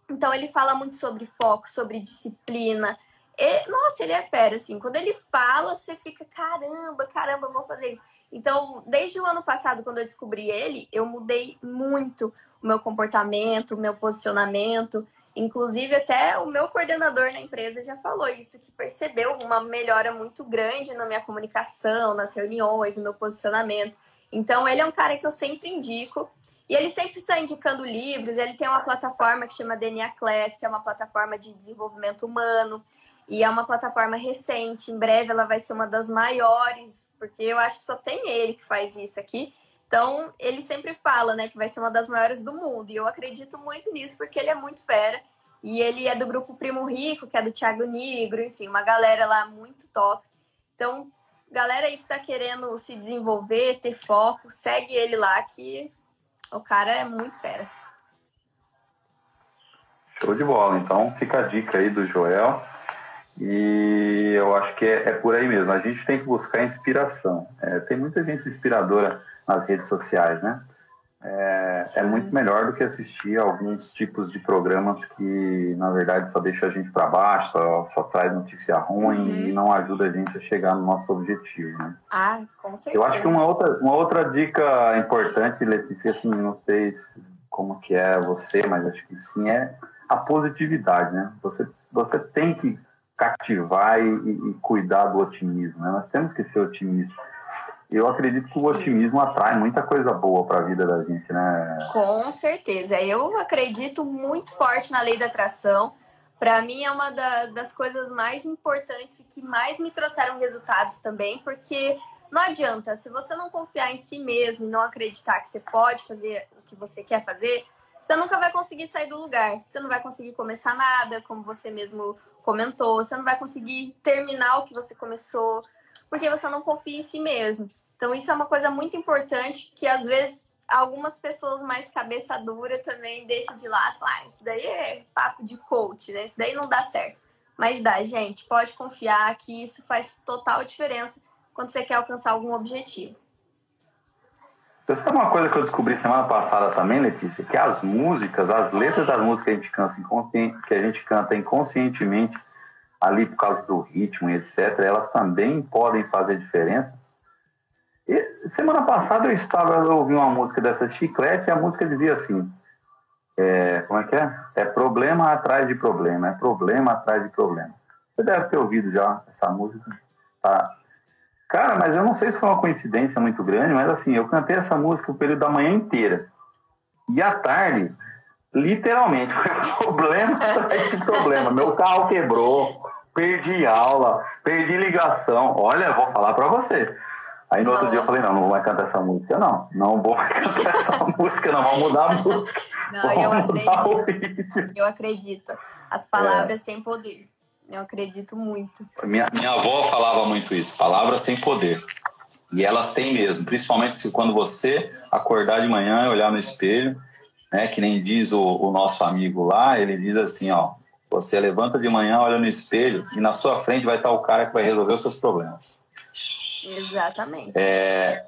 Então ele fala muito sobre foco, sobre disciplina. E, nossa, ele é fera, assim. Quando ele fala, você fica, caramba, caramba, vou fazer isso. Então, desde o ano passado, quando eu descobri ele, eu mudei muito o meu comportamento, o meu posicionamento. Inclusive, até o meu coordenador na empresa já falou isso, que percebeu uma melhora muito grande na minha comunicação, nas reuniões, no meu posicionamento. Então, ele é um cara que eu sempre indico. E ele sempre está indicando livros. Ele tem uma plataforma que chama DNA Class, que é uma plataforma de desenvolvimento humano. E é uma plataforma recente. Em breve ela vai ser uma das maiores, porque eu acho que só tem ele que faz isso aqui. Então, ele sempre fala, né, que vai ser uma das maiores do mundo. E eu acredito muito nisso, porque ele é muito fera. E ele é do grupo Primo Rico, que é do Thiago Negro, enfim, uma galera lá muito top. Então, galera aí que tá querendo se desenvolver, ter foco, segue ele lá, que o cara é muito fera. Show de bola. Então, fica a dica aí do Joel. E eu acho que é, é por aí mesmo. A gente tem que buscar inspiração. É, tem muita gente inspiradora nas redes sociais, né? É, é, muito melhor do que assistir alguns tipos de programas que, na verdade, só deixa a gente para baixo, só, só, traz notícia ruim uhum. e não ajuda a gente a chegar no nosso objetivo, né? Ah, com certeza. Eu acho que uma outra, uma outra dica importante, Letícia, assim, não sei como que é você, mas acho que sim, é a positividade, né? Você, você tem que cativar e, e cuidar do otimismo, né? Nós temos que ser otimistas eu acredito que o otimismo atrai muita coisa boa para a vida da gente, né? Com certeza. Eu acredito muito forte na lei da atração. Para mim é uma da, das coisas mais importantes e que mais me trouxeram resultados também, porque não adianta, se você não confiar em si mesmo e não acreditar que você pode fazer o que você quer fazer, você nunca vai conseguir sair do lugar. Você não vai conseguir começar nada, como você mesmo comentou. Você não vai conseguir terminar o que você começou, porque você não confia em si mesmo. Então, isso é uma coisa muito importante que às vezes algumas pessoas mais cabeça dura também deixam de lado. Ah, isso daí é papo de coach, né? Isso daí não dá certo. Mas dá, gente. Pode confiar que isso faz total diferença quando você quer alcançar algum objetivo. Você sabe uma coisa que eu descobri semana passada também, Letícia? Que as músicas, as letras das músicas que a gente canta, que a gente canta inconscientemente, ali por causa do ritmo e etc., elas também podem fazer diferença e semana passada eu estava eu ouvi uma música dessa chiclete e a música dizia assim: é, como é que é? É problema atrás de problema, é problema atrás de problema. Você deve ter ouvido já essa música. Tá? Cara, mas eu não sei se foi uma coincidência muito grande, mas assim, eu cantei essa música o período da manhã inteira. E à tarde, literalmente, foi problema atrás de problema. Meu carro quebrou, perdi aula, perdi ligação. Olha, vou falar para você. Aí no Nossa. outro dia eu falei, não, não vou mais cantar essa música, não. Não vou mais cantar essa música, não. Vamos mudar a música. Não, Vamos eu acredito. Eu acredito. As palavras é. têm poder. Eu acredito muito. Minha, minha avó falava muito isso. Palavras têm poder. E elas têm mesmo. Principalmente se quando você acordar de manhã e olhar no espelho, né? Que nem diz o, o nosso amigo lá, ele diz assim, ó. Você levanta de manhã, olha no espelho e na sua frente vai estar o cara que vai resolver os seus problemas. Exatamente. É,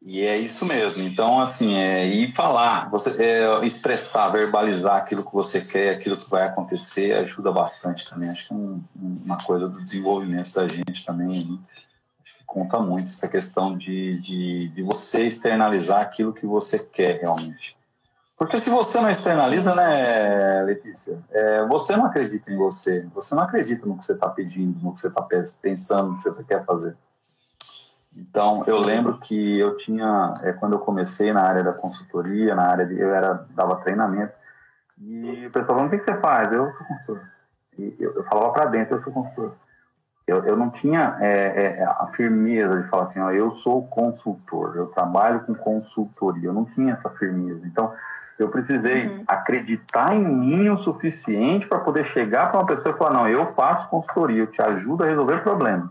e é isso mesmo. Então, assim, é, e falar, você, é, expressar, verbalizar aquilo que você quer, aquilo que vai acontecer, ajuda bastante também. Acho que é um, uma coisa do desenvolvimento da gente também. Né? Acho que conta muito essa questão de, de, de você externalizar aquilo que você quer realmente. Porque se você não externaliza, né, Letícia, é, você não acredita em você, você não acredita no que você está pedindo, no que você está pensando, no que você quer fazer. Então, eu lembro que eu tinha, é, quando eu comecei na área da consultoria, na área de, eu era, dava treinamento, e o pessoal falou, o que, que você faz? Eu sou consultor. E eu, eu falava para dentro, eu sou consultor. Eu, eu não tinha é, é, a firmeza de falar assim, ó, eu sou consultor, eu trabalho com consultoria, eu não tinha essa firmeza. Então, eu precisei uhum. acreditar em mim o suficiente para poder chegar para uma pessoa e falar, não, eu faço consultoria, eu te ajudo a resolver problemas.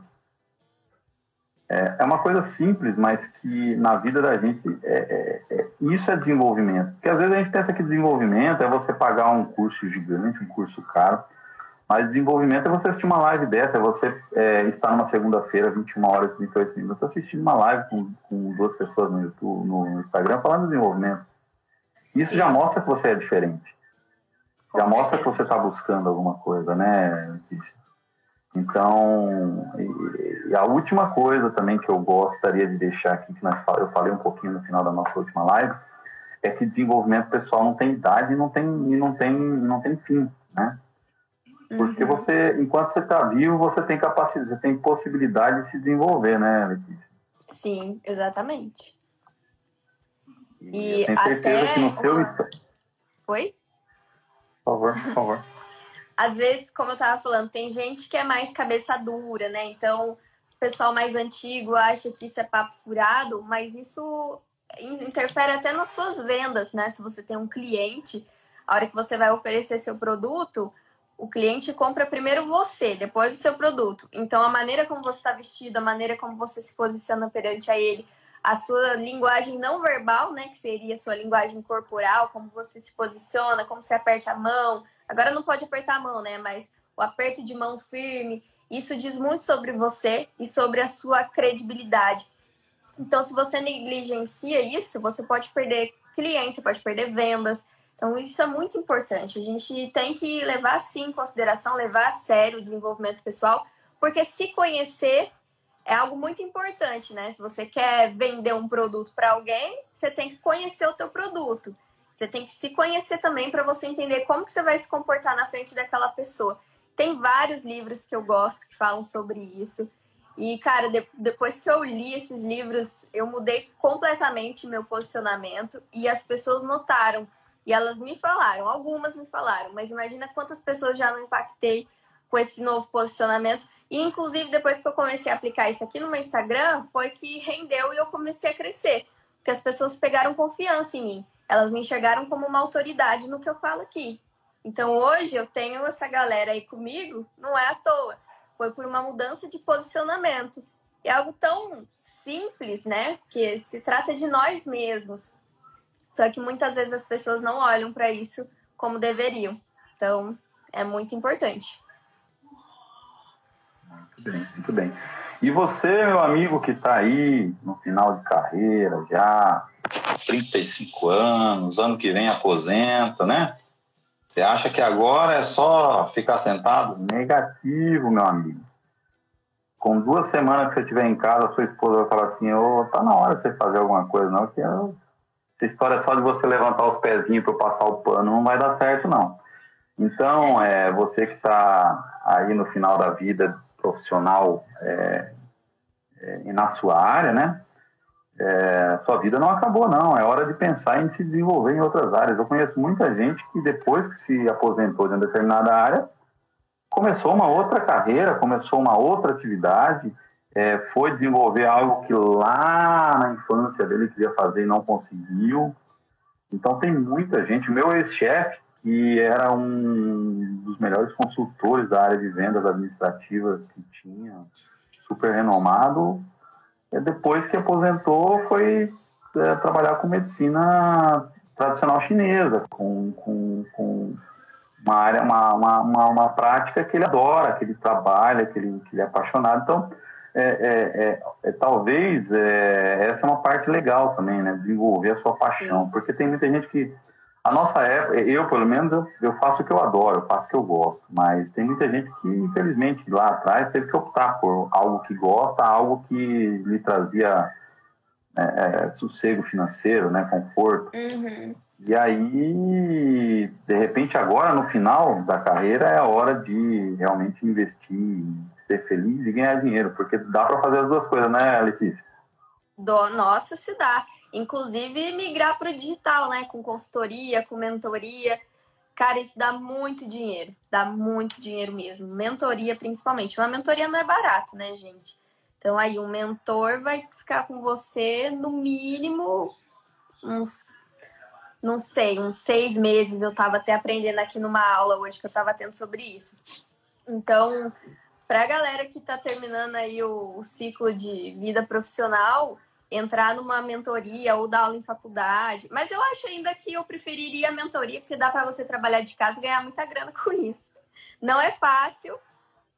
É, é uma coisa simples, mas que na vida da gente é, é, é, isso é desenvolvimento. Porque às vezes a gente pensa que desenvolvimento é você pagar um curso gigante, um curso caro, mas desenvolvimento é você assistir uma live dessa, é você é, estar numa segunda-feira, 21 horas e 38 minutos, assistindo uma live com, com duas pessoas no YouTube, no Instagram, falando de desenvolvimento. Isso Sim. já mostra que você é diferente. Com já certeza. mostra que você está buscando alguma coisa, né, Então, e, e, a última coisa também que eu gostaria de deixar aqui, que nós, eu falei um pouquinho no final da nossa última live, é que desenvolvimento pessoal não tem idade e não tem, e não tem, não tem fim, né? Porque uhum. você, enquanto você está vivo, você tem capacidade, você tem possibilidade de se desenvolver, né, Letícia? Sim, exatamente. E, e tenho certeza até que no seu uma... Oi? Por favor, por favor. Às vezes, como eu estava falando, tem gente que é mais cabeça dura, né? Então, o pessoal mais antigo acha que isso é papo furado, mas isso interfere até nas suas vendas, né? Se você tem um cliente, a hora que você vai oferecer seu produto, o cliente compra primeiro você, depois o seu produto. Então, a maneira como você está vestido, a maneira como você se posiciona perante a ele, a sua linguagem não verbal, né, que seria a sua linguagem corporal, como você se posiciona, como você aperta a mão. Agora não pode apertar a mão, né, mas o aperto de mão firme, isso diz muito sobre você e sobre a sua credibilidade. Então, se você negligencia isso, você pode perder clientes, pode perder vendas, então, isso é muito importante. A gente tem que levar, sim, em consideração, levar a sério o desenvolvimento pessoal, porque se conhecer é algo muito importante, né? Se você quer vender um produto para alguém, você tem que conhecer o teu produto. Você tem que se conhecer também para você entender como que você vai se comportar na frente daquela pessoa. Tem vários livros que eu gosto que falam sobre isso. E, cara, de, depois que eu li esses livros, eu mudei completamente meu posicionamento e as pessoas notaram e elas me falaram, algumas me falaram, mas imagina quantas pessoas já não impactei com esse novo posicionamento. E, inclusive, depois que eu comecei a aplicar isso aqui no meu Instagram, foi que rendeu e eu comecei a crescer. Porque as pessoas pegaram confiança em mim. Elas me enxergaram como uma autoridade no que eu falo aqui. Então, hoje, eu tenho essa galera aí comigo, não é à toa. Foi por uma mudança de posicionamento. É algo tão simples, né? Que se trata de nós mesmos. Só que muitas vezes as pessoas não olham para isso como deveriam. Então, é muito importante. Muito bem, muito bem. E você, meu amigo que está aí no final de carreira, já 35 anos, ano que vem aposenta, né? Você acha que agora é só ficar sentado? Negativo, meu amigo. Com duas semanas que você estiver em casa, sua esposa vai falar assim: Ô, oh, tá na hora de você fazer alguma coisa, não, que essa história só de você levantar os pezinhos para passar o pano não vai dar certo, não. Então, é, você que está aí no final da vida profissional é, é, e na sua área, né? É, sua vida não acabou, não. É hora de pensar em se desenvolver em outras áreas. Eu conheço muita gente que depois que se aposentou de uma determinada área, começou uma outra carreira, começou uma outra atividade, é, foi desenvolver algo que lá na infância dele queria fazer e não conseguiu. Então tem muita gente. Meu ex-chefe, que era um dos melhores consultores da área de vendas administrativas que tinha, super renomado, depois que aposentou foi é, trabalhar com medicina tradicional chinesa, com, com, com uma área, uma, uma, uma, uma, prática que ele adora, que ele trabalha, que ele, que ele é apaixonado. Então, é, é, é, é, talvez é, essa é uma parte legal também, né? Desenvolver a sua paixão. Porque tem muita gente que. A nossa época, eu pelo menos, eu, eu faço o que eu adoro, eu faço o que eu gosto. Mas tem muita gente que, infelizmente, lá atrás teve que optar por algo que gosta, algo que lhe trazia é, é, sossego financeiro, né? Conforto. Uhum. E aí, de repente, agora no final da carreira é a hora de realmente investir ser feliz e ganhar dinheiro, porque dá para fazer as duas coisas, né, Letícia? Do, nossa, se dá. Inclusive migrar para o digital, né? Com consultoria, com mentoria. Cara, isso dá muito dinheiro. Dá muito dinheiro mesmo. Mentoria, principalmente. Uma mentoria não é barato, né, gente? Então, aí, um mentor vai ficar com você no mínimo uns, não sei, uns seis meses. Eu estava até aprendendo aqui numa aula hoje que eu estava tendo sobre isso. Então, para a galera que está terminando aí o, o, ciclo de vida profissional, entrar numa mentoria ou dar aula em faculdade. Mas eu acho ainda que eu preferiria a mentoria, porque dá para você trabalhar de casa e ganhar muita grana com isso. Não é fácil,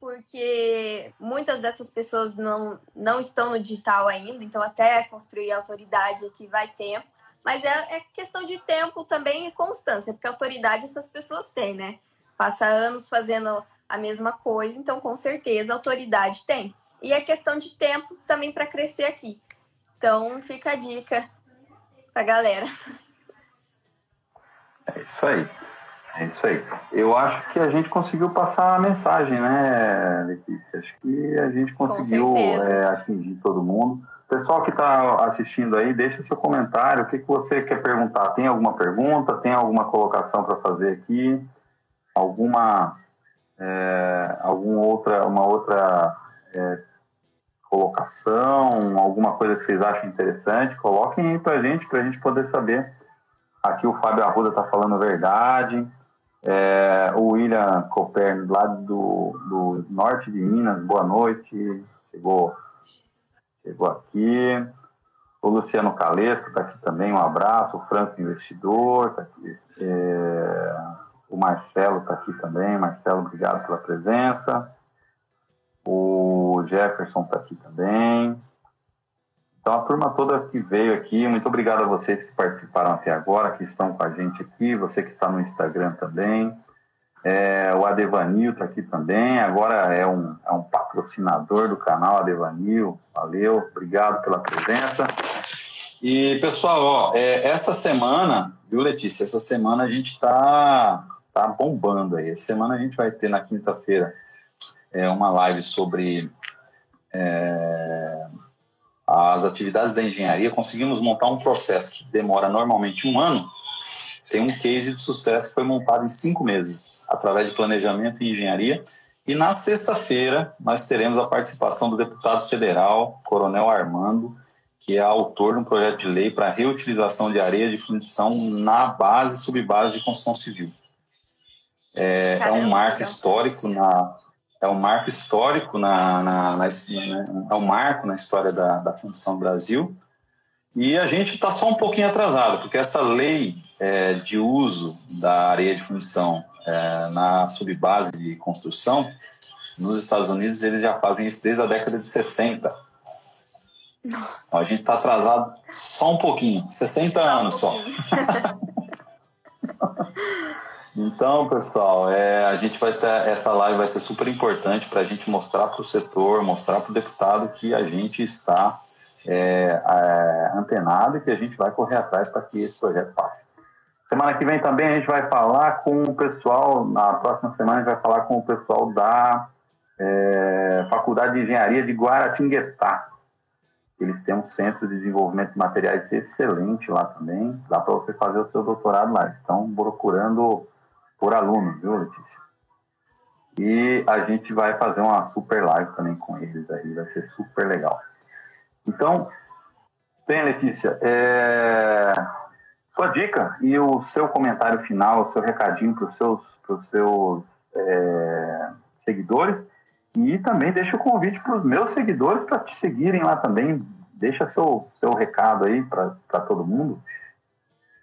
porque muitas dessas pessoas não, não estão no digital ainda, então até construir autoridade aqui vai tempo. Mas é, é questão de tempo também e constância, porque autoridade essas pessoas têm, né? Passa anos fazendo a mesma coisa, então com certeza autoridade tem. E é questão de tempo também para crescer aqui. Então fica a dica pra galera. É isso aí. É isso aí. Eu acho que a gente conseguiu passar a mensagem, né, Letícia? Acho que a gente conseguiu é, atingir todo mundo. Pessoal que está assistindo aí, deixa seu comentário. O que, que você quer perguntar? Tem alguma pergunta? Tem alguma colocação para fazer aqui? Alguma, é, alguma outra, uma outra é, colocação? Alguma coisa que vocês acham interessante? Coloquem aí para a gente, para a gente poder saber. Aqui o Fábio Arruda está falando a verdade. É, o William Copern, lá do, do norte de Minas, boa noite. Chegou, chegou aqui. O Luciano Calesco está aqui também, um abraço. O Franco Investidor está aqui. É, o Marcelo está aqui também. Marcelo, obrigado pela presença. O Jefferson está aqui também. Então, a turma toda que veio aqui, muito obrigado a vocês que participaram até agora, que estão com a gente aqui, você que está no Instagram também. É, o Adevanil está aqui também, agora é um, é um patrocinador do canal Adevanil. Valeu, obrigado pela presença. E, pessoal, ó, é, esta semana, viu, Letícia? Essa semana a gente está tá bombando aí. Essa semana a gente vai ter na quinta-feira é, uma live sobre. É, as atividades da engenharia, conseguimos montar um processo que demora normalmente um ano. Tem um case de sucesso que foi montado em cinco meses, através de planejamento e engenharia. E na sexta-feira nós teremos a participação do deputado federal, Coronel Armando, que é autor de um projeto de lei para reutilização de areia de fundição na base e subbase de construção civil. É, é um marco histórico na, é um marco histórico na, na, na né, é um marco na história da, da Brasil. E a gente está só um pouquinho atrasado porque essa lei é, de uso da areia de fundição é, na subbase de construção nos Estados Unidos eles já fazem isso desde a década de 60 Nossa. A gente está atrasado só um pouquinho 60 só anos um só Então, pessoal, é, a gente vai ter essa live vai ser super importante para a gente mostrar para o setor, mostrar para o deputado que a gente está é, é, antenado e que a gente vai correr atrás para que esse projeto passe. Semana que vem também a gente vai falar com o pessoal, na próxima semana a gente vai falar com o pessoal da é, Faculdade de Engenharia de Guaratinguetá. Eles têm um centro de desenvolvimento de materiais excelente lá também. Dá para você fazer o seu doutorado lá. estão procurando por aluno, viu, Letícia? E a gente vai fazer uma super live também com eles aí, vai ser super legal. Então, bem, Letícia, é... sua dica e o seu comentário final, o seu recadinho para os seus, pros seus é... seguidores. E também deixa o convite para os meus seguidores para te seguirem lá também. Deixa seu, seu recado aí para todo mundo.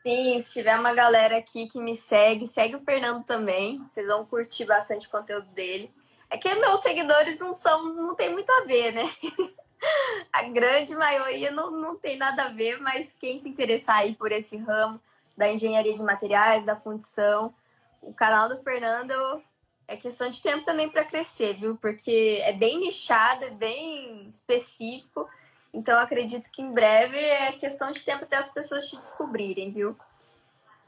Sim, se tiver uma galera aqui que me segue, segue o Fernando também. Vocês vão curtir bastante o conteúdo dele. É que meus seguidores não são, não tem muito a ver, né? a grande maioria não, não tem nada a ver, mas quem se interessar aí por esse ramo da engenharia de materiais, da fundição, o canal do Fernando é questão de tempo também para crescer, viu? Porque é bem nichado, é bem específico então, acredito que em breve é questão de tempo até as pessoas te descobrirem, viu?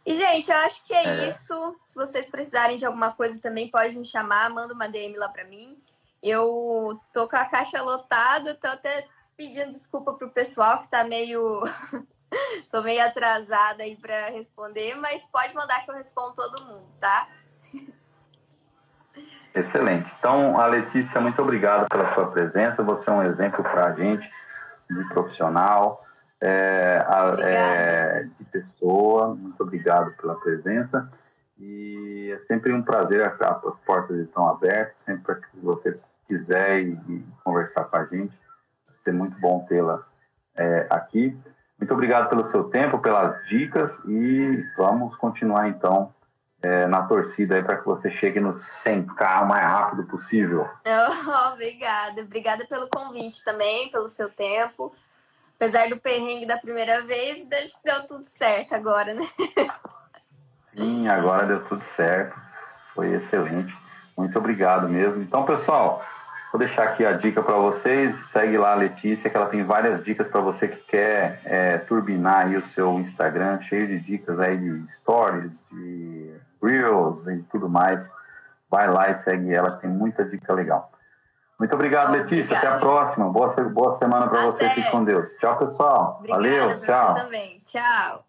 E, gente, eu acho que é, é, isso. Se vocês precisarem de alguma coisa também, pode me chamar, manda uma DM lá para mim. Eu tô com a caixa lotada, tô até pedindo desculpa pro pessoal que tá meio. tô meio atrasada aí para responder, mas pode mandar que eu respondo todo mundo, tá? Excelente. Então, a Letícia, muito obrigado pela sua presença. Você é um exemplo para a gente de profissional, é, a, é, de pessoa. Muito obrigado pela presença. E é sempre um prazer, as, as portas estão abertas, sempre que você quiser e, e, conversar com a gente. Vai ser muito bom tê-la é, aqui. Muito obrigado pelo seu tempo, pelas dicas e vamos continuar então é, na torcida para que você chegue no 100K o mais rápido possível. Oh, obrigada, obrigada pelo convite também, pelo seu tempo. Apesar do perrengue da primeira vez, deu tudo certo agora, né? Sim, agora deu tudo certo. Foi excelente. Muito obrigado mesmo. Então, pessoal, vou deixar aqui a dica para vocês. Segue lá a Letícia, que ela tem várias dicas para você que quer é, turbinar aí o seu Instagram, cheio de dicas aí de stories, de reels e tudo mais. Vai lá e segue ela, tem muita dica legal. Muito obrigado, Letícia. Até a próxima. Boa, boa semana para você. Fique com Deus. Tchau, pessoal. Obrigada, Valeu. Tchau. Tchau.